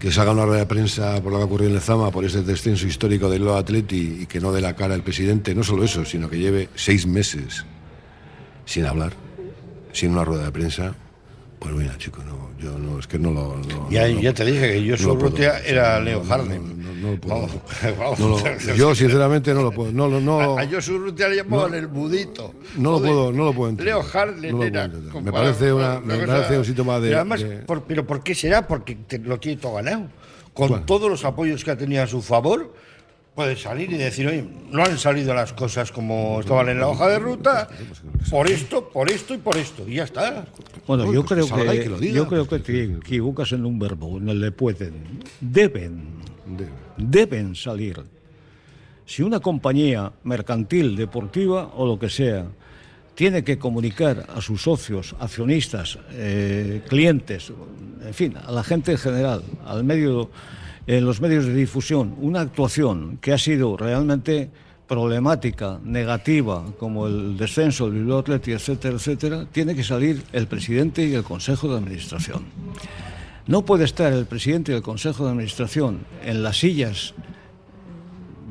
Que se haga una rueda de prensa por lo que ha ocurrido en Lezama, por ese descenso histórico del Atleti y que no dé la cara al presidente, no solo eso, sino que lleve seis meses sin hablar, sin una rueda de prensa. Pues mira, chico, no, yo no, es que no lo. no- Ya, no- ya te dije que yo no puedo. Urrutia era No, Leo no, Harlem. no, no lo puedo. Vamos, vamos. no lo- yo, sinceramente, no lo puedo. No, no, A, a Josu Urrutia le llamaban no- el budito. no lo puedo, no lo puedo entender. Leo Harlem No era. Me parece, una, me parece un síntoma de. Y además, de- por- ¿pero por qué será? Porque te- lo tiene todo ganado. Con todos los apoyos que ha tenido a su favor, puede salir y decir, oye, no han salido las cosas como estaban en la hoja de ruta, por esto, por esto y por esto. Y ya está. Bueno, Uy, yo pues creo que, que lo diga. yo creo que te equivocas en un verbo, en el de pueden. Deben, de- deben salir. Si una compañía mercantil, deportiva o lo que sea, tiene que comunicar a sus socios, accionistas, eh, clientes, en fin, a la gente en general, al medio, en los medios de difusión, una actuación que ha sido realmente problemática, negativa, como el descenso del Bilbao Athletic, etcétera, etcétera, tiene que salir el presidente y el Consejo de Administración. No puede estar el presidente y el Consejo de Administración en las sillas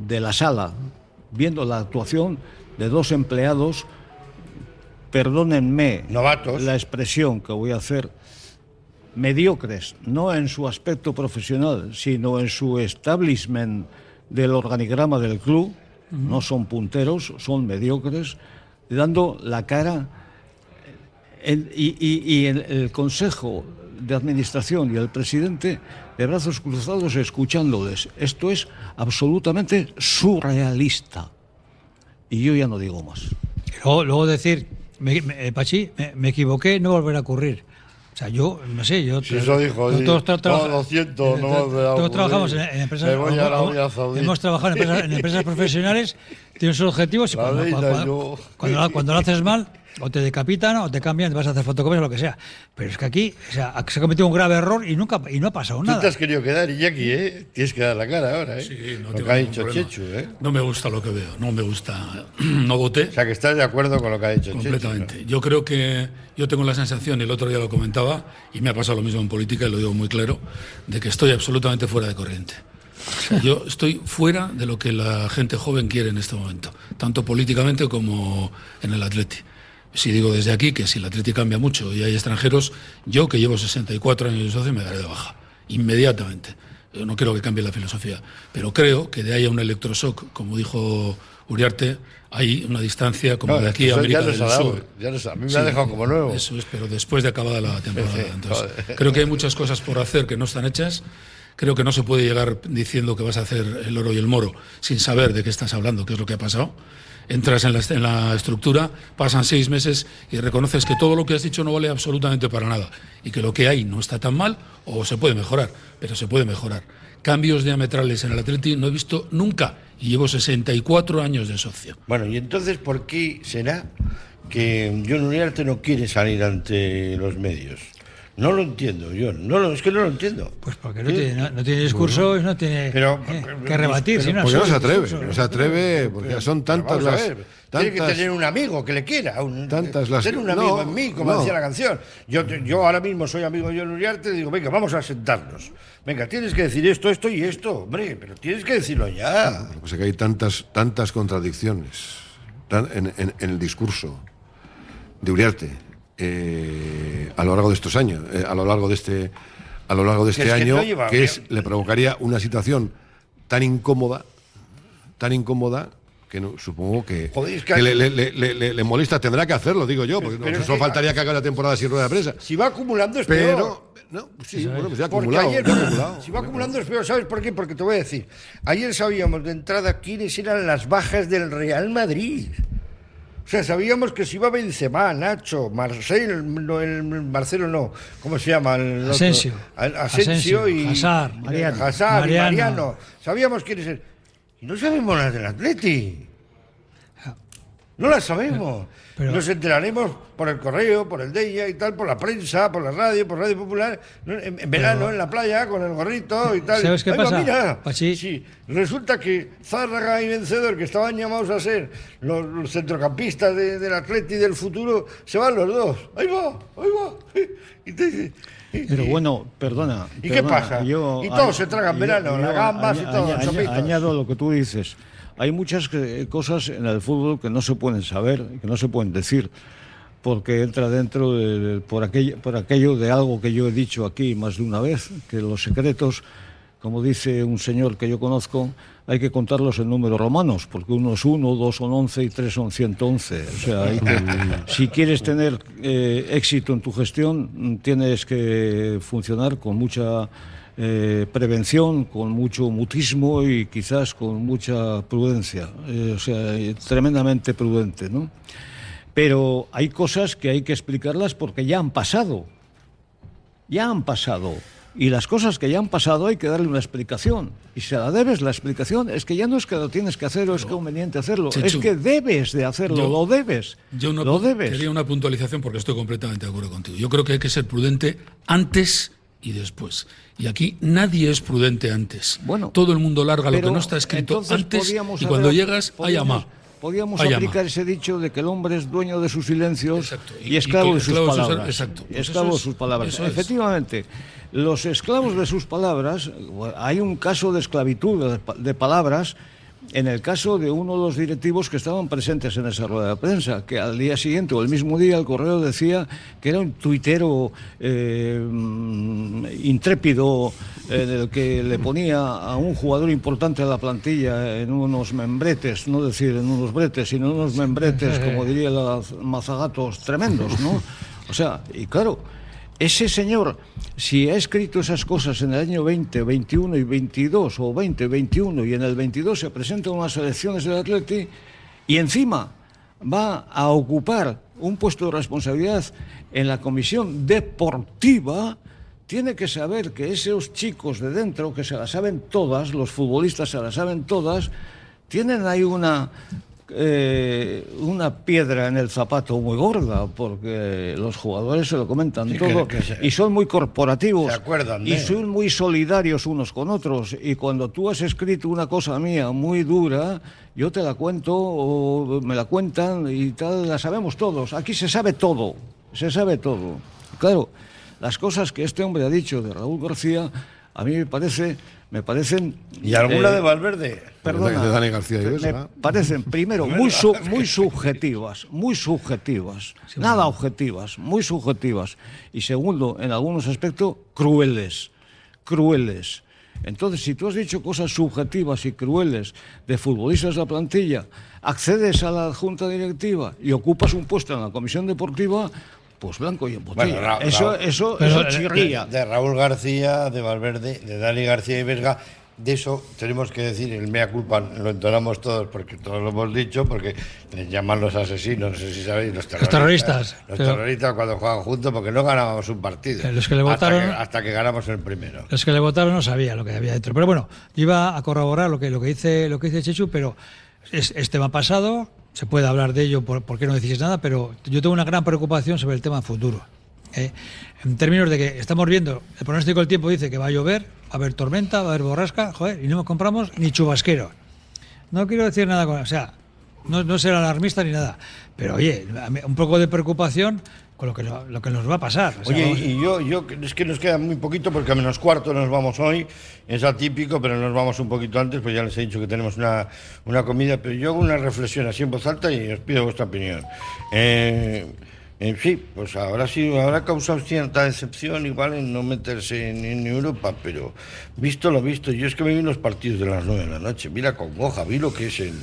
de la sala viendo la actuación de dos empleados, perdónenme Novatos. la expresión que voy a hacer, mediocres, no en su aspecto profesional, sino en su establishment del organigrama del club, no son punteros, son mediocres, dando la cara el- y, y- y el, el Consejo de Administración y el presidente de brazos cruzados escuchándoles. Esto es absolutamente surrealista. Y yo ya no digo más. Luego, luego decir, me, me- eh, Pachi, me, me equivoqué, no volverá a ocurrir. O sea, yo, no sé, yo... Si eso dijo, sí. trabaja- No, lo siento, no Todos trabajamos en, en empresas... Me voy a Saudí. Hemos trabajado en empresas, en empresas profesionales, tienen sus objetivos y La cuando, cuando- cuando cuando lo haces mal, o te decapitan, o te cambian, te vas a hacer fotocopias o lo que sea. Pero es que aquí o sea, se ha cometido un grave error y nunca y no ha pasado Tú nada. te has querido quedar, Iñaki, ¿eh? Tienes que dar la cara ahora, ¿eh? Sí, no lo que ha dicho. Chechu, ¿eh? No me gusta lo que veo, no me gusta. No voté O sea, que estás de acuerdo con lo que ha dicho completamente. Yo creo que yo tengo la sensación, y el otro día lo comentaba, y me ha pasado lo mismo en política, y lo digo muy claro, de que estoy absolutamente fuera de corriente. Yo estoy fuera de lo que la gente joven quiere en este momento, tanto políticamente como en el Atleti. Si digo desde aquí que si el Atleti cambia mucho y hay extranjeros, yo que llevo 64 años de socio me daré de baja, inmediatamente. Yo no creo que cambie la filosofía, pero creo que de ahí a un electroshock, como dijo Uriarte, hay una distancia como de aquí a América del Sur. Ya a mí me ha dejado como nuevo. Eso es, pero después de acabada la temporada. Entonces, creo que hay muchas cosas por hacer que no están hechas. Creo que no se puede llegar diciendo que vas a hacer el oro y el moro sin saber de qué estás hablando, qué es lo que ha pasado entras en la, estructura, pasan seis meses y reconoces que todo lo que has dicho no vale absolutamente para nada y que lo que hay no está tan mal o se puede mejorar, pero se puede mejorar. Cambios diametrales en el Atleti no he visto nunca y llevo 64 años de socio. Bueno, y entonces, ¿por qué será que John Uriarte no quiere salir ante los medios? No lo entiendo, yo. No lo, es que no lo entiendo. Pues porque no, tiene, no, tiene, discurso, no tiene pero, eh, que rebatir. Pero, porque no se atreve, no se atreve, porque son tantas las... Tiene que tener un amigo que le quiera. Un, tantas las... Tener un amigo en mí, como decía la canción. Yo, yo ahora mismo soy amigo de John Uriarte y digo, venga, vamos a sentarnos. Venga, tienes que decir esto, esto y esto, hombre, pero tienes que decirlo ya. Pues es que hay tantas, tantas contradicciones en, en, en el discurso de Uriarte eh, a lo largo de estos años, eh, a lo largo de este, a lo largo de este año, que, es, le provocaría una situación tan incómoda, tan incómoda que no, supongo que, que, le, le, le, le, molesta, tendrá que hacerlo, digo yo, porque pero, no, solo faltaría que haga la temporada sin rueda de prensa. Si va acumulando es pero, peor. No, sí, bueno, pues ya acumulado, ayer, ya acumulado. Si va acumulando es peor, ¿sabes por qué? Porque te voy a decir, ayer sabíamos de entrada quiénes eran las bajas del Real Madrid. O sea, sabíamos que si iba Benzema, Nacho, Marcel, no, el Marcelo no, ¿cómo se llama? El. Asensio, Asensio y Hazard, Mariano. Hazard Mariano. y Mariano. Sabíamos quiénes eran. Y no sabemos las del Atleti. No las sabemos. Pero, Nos enteraremos por el correo, por el DEIA y tal, por la prensa, por la radio, por Radio Popular, en, en verano, pero, en la playa, con el gorrito y tal. ¿Sabes qué Ay, pasa? Mira, Pachi. sí, resulta que Zárraga y Vencedor, que estaban llamados a ser los, los centrocampistas de, del Atleti del futuro, se van los dos. Ahí va, ahí va. Y te, pero bueno, perdona. ¿Y perdona, qué pasa? Yo, y todos se tragan verano, las gambas y todo, añado, añado lo que tú dices. Hay muchas cosas en el fútbol que no se pueden saber, que no se pueden decir, porque entra dentro de, por, aquello, por aquello de algo que yo he dicho aquí más de una vez, que los secretos, como dice un señor que yo conozco, hay que contarlos en números romanos, porque uno es uno, dos son once y tres son 111. O sea, hay que, si quieres tener eh, éxito en tu gestión, tienes que funcionar con mucha eh, prevención, con mucho mutismo y quizás con mucha prudencia, eh, o sea, tremendamente prudente, ¿no? Pero hay cosas que hay que explicarlas porque ya han pasado, ya han pasado. Y las cosas que ya han pasado hay que darle una explicación. Y si la debes la explicación, es que ya no es que lo tienes que hacer o es conveniente hacerlo, Chechu, es que debes de hacerlo, yo, lo debes. Yo no lo debes. quería una puntualización porque estoy completamente de acuerdo contigo. Yo creo que hay que ser prudente antes y después. Y aquí nadie es prudente antes. Bueno, todo el mundo larga lo que no está escrito antes y cuando haber, llegas hay ama. Podríamos aplicar ese dicho de que el hombre es dueño de sus silencios y, y, esclavo, y de, sus esclavo de sus palabras. Exacto. Y esclavo de sus palabras. Efectivamente, los esclavos de sus palabras, hay un caso de esclavitud de palabras en el caso de uno de los directivos que estaban presentes en esa rueda de prensa, que al día siguiente o el mismo día el correo decía que era un tuitero eh, intrépido en el que le ponía a un jugador importante de la plantilla en unos membretes, no decir en unos bretes, sino en unos membretes, como diría los mazagatos, tremendos, ¿no? O sea, y claro, ese señor, si ha escrito esas cosas en el año 20, 21 y 22, o 20, 21, y en el 22 se presenta unas elecciones del Atleti, y encima va a ocupar un puesto de responsabilidad en la comisión deportiva, tiene que saber que esos chicos de dentro, que se las saben todas, los futbolistas se las saben todas, tienen ahí una, eh, una piedra en el zapato muy gorda, porque los jugadores se lo comentan Sí, todo que- que se- y son muy corporativos Se acuerdan y son muy solidarios unos con otros. Y cuando tú has escrito una cosa mía muy dura, yo te la cuento o me la cuentan y tal, la sabemos todos. Aquí se sabe todo, se sabe todo. Claro, las cosas que este hombre ha dicho de Raúl García, a mí me parece, me parecen ¿Y alguna eh, de Valverde? Perdona, De Dani García Ives, me ¿verdad? parecen, primero, muy, su- muy subjetivas, muy subjetivas, nada objetivas, muy subjetivas. Y segundo, en algunos aspectos, crueles, crueles. Entonces, si tú has dicho cosas subjetivas y crueles de futbolistas de la plantilla, accedes a la junta directiva y ocupas un puesto en la comisión deportiva, pues blanco y en botella. Bueno, Ra- eso, Ra- eso, eso chirría. De, de Raúl García, de Valverde, de Dani García y Vesga, de eso tenemos que decir, el mea culpa lo entonamos todos porque todos lo hemos dicho, porque les llaman los asesinos, no sé si sabéis, los terroristas. terroristas, Los pero- terroristas cuando juegan juntos porque no ganábamos un partido. Eh, los que le hasta votaron- que- hasta que ganamos el primero. Los que le votaron no sabía lo que había dentro. Pero bueno, yo iba a corroborar lo que, lo que dice lo que dice Chechu, pero es, es tema pasado, se puede hablar de ello, por, qué no decís nada, pero yo tengo una gran preocupación sobre el tema futuro. ¿eh? En términos de que estamos viendo, el pronóstico del tiempo dice que va a llover, va a haber tormenta, va a haber borrasca, joder, y no compramos ni chubasquero. No quiero decir nada con. O sea, no, no ser alarmista ni nada, pero oye, un poco de preocupación con lo que, no- lo que nos va a pasar. O sea, Oye, vamos- y yo, yo, es que nos queda muy poquito porque a menos cuarto nos vamos hoy, es atípico, pero nos vamos un poquito antes, pues ya les he dicho que tenemos una, una comida, pero yo hago una reflexión así en voz alta y os pido vuestra opinión. Eh, eh, sí, pues ahora sí, habrá causado cierta decepción igual en no meterse en, en Europa, pero visto lo visto, yo es que me vi los partidos de las nueve de la noche, vi la congoja, vi lo que es el,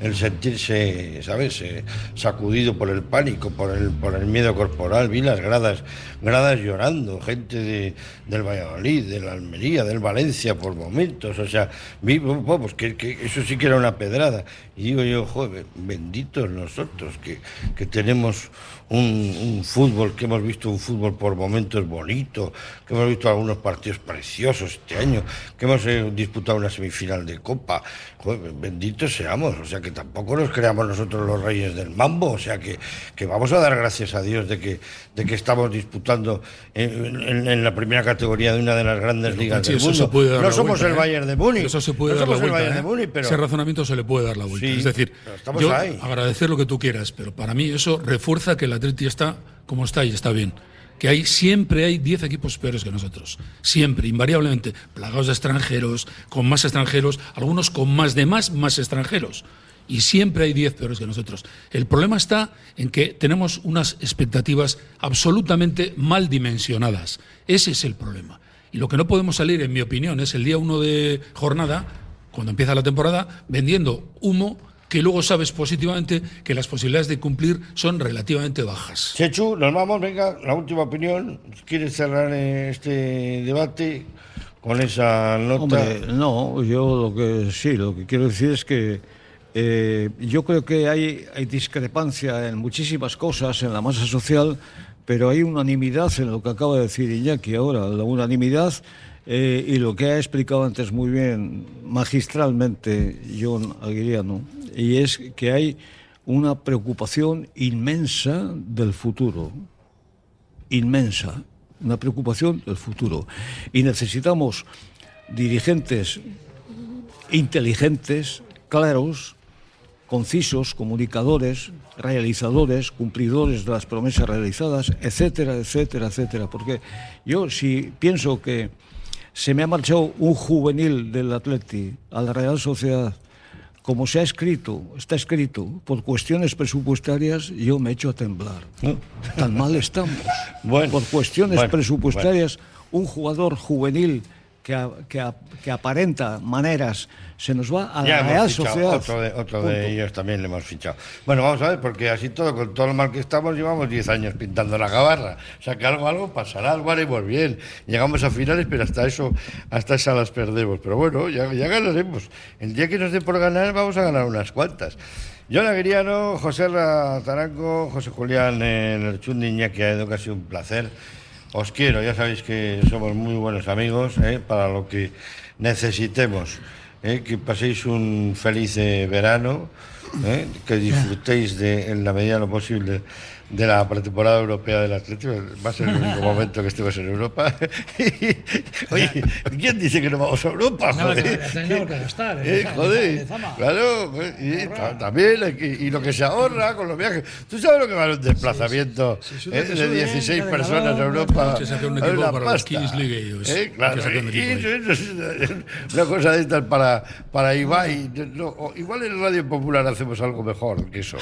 el sentirse, ¿sabes?, Eh, sacudido por el pánico, por el, por el miedo corporal, vi las gradas, gradas llorando, gente de, del Valladolid, de la Almería, del Valencia por momentos, o sea, vi, pues que, que eso sí que era una pedrada. Y digo yo, joder, benditos nosotros, que, que tenemos un, un fútbol, que hemos visto un fútbol por momentos bonito, que hemos visto algunos partidos preciosos este año, que hemos eh, disputado una semifinal de Copa. Joder, benditos seamos, o sea que tampoco nos creamos nosotros los reyes del mambo, o sea que, que vamos a dar gracias a Dios de que, de que estamos disputando en, en- en la primera categoría de una de las grandes Pero, ligas del mundo. no somos vuelta, el ¿eh? Bayern de Múnich. Eso se puede no dar la vuelta. De ¿eh? Múnich, pero Ese razonamiento se le puede dar la vuelta. Sí, es decir, yo ahí. agradecer lo que tú quieras, pero para mí eso refuerza que el Atleti está como está y está bien. Que hay, siempre hay 10 equipos peores que nosotros. Siempre, invariablemente. Plagados de extranjeros, con más extranjeros, algunos con más de más, más extranjeros. Y siempre hay 10 peores que nosotros. El problema está en que tenemos unas expectativas absolutamente mal dimensionadas. Ese es el problema. Y lo que no podemos salir, en mi opinión, es el día 1 de jornada, cuando empieza la temporada, vendiendo humo que luego sabes positivamente que las posibilidades de cumplir son relativamente bajas. Chechu, nos vamos, venga, la última opinión. ¿Quieres cerrar este debate con esa nota? Hombre, no, yo lo que sí, lo que quiero decir es que eh, yo creo que hay, hay discrepancia en muchísimas cosas en la masa social, pero hay unanimidad en lo que acaba de decir Iñaki ahora, la unanimidad eh, y lo que ha explicado antes muy bien magistralmente John Aguiriano, y es que hay una preocupación inmensa del futuro inmensa, una preocupación del futuro. Y necesitamos dirigentes inteligentes, claros, concisos, comunicadores, realizadores, cumplidores de las promesas realizadas, etcétera, etcétera, etcétera. Porque yo si pienso que se me ha marchado un juvenil del Atleti a la Real Sociedad, como se ha escrito, está escrito, por cuestiones presupuestarias, yo me echo a temblar. Tan mal estamos. por cuestiones bueno, presupuestarias, un jugador juvenil que, a- que a- que aparenta maneras se nos va a Ya la hemos Real fichado Sociedad. Otro, de, otro de ellos también le hemos fichado. Bueno, vamos a ver, porque así todo, con todo lo mal que estamos, llevamos 10 años pintando la gabarra. O sea que algo, algo pasará, algo haremos bien. Llegamos a finales, pero hasta eso, hasta esas las perdemos. Pero bueno, ya, ya ganaremos. El día que nos dé por ganar, vamos a ganar unas cuantas. John Aguiriano, José Ra Taranco, José Julián eh, Lerchundi, Iñaki Aedo, que ha sido un placer. Os quiero, ya sabéis que somos muy buenos amigos eh, para lo que necesitemos. eh, que paséis un feliz eh, verano, que disfrutéis de, en la medida de lo posible de la pretemporada europea del Atlético. Va a ser el único momento que estemos en Europa. Oye, ¿quién dice que no vamos a Europa? Joder, tenemos que gastar, Eh, Zama, joder, claro, pues, y ta- también y lo que se ahorra con los viajes. ¿Tú sabes lo que vale un desplazamiento sube, eh, te de sube, 16 cada personas en Europa? Que sacar un equipo para pasta. Kings League, ellos. Eh, claro, y una cosa de estas para, para Ibai. No, igual en Radio Popular hacemos algo mejor que eso.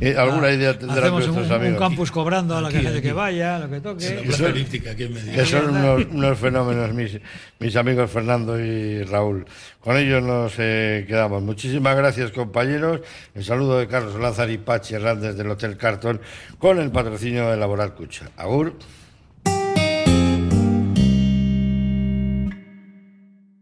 Eh, alguna idea tendrán nuestros amigos. Un campus cobrando a la gente que vaya, lo que toque. Que son, que son unos, unos, fenómenos mis, mis amigos Fernando y Raúl. Con ellos nos eh, quedamos. Muchísimas gracias, compañeros. El saludo de Carlos Lázaro y Pachi Hernández del Hotel Carton con el patrocinio de Laboral Cucha. Agur.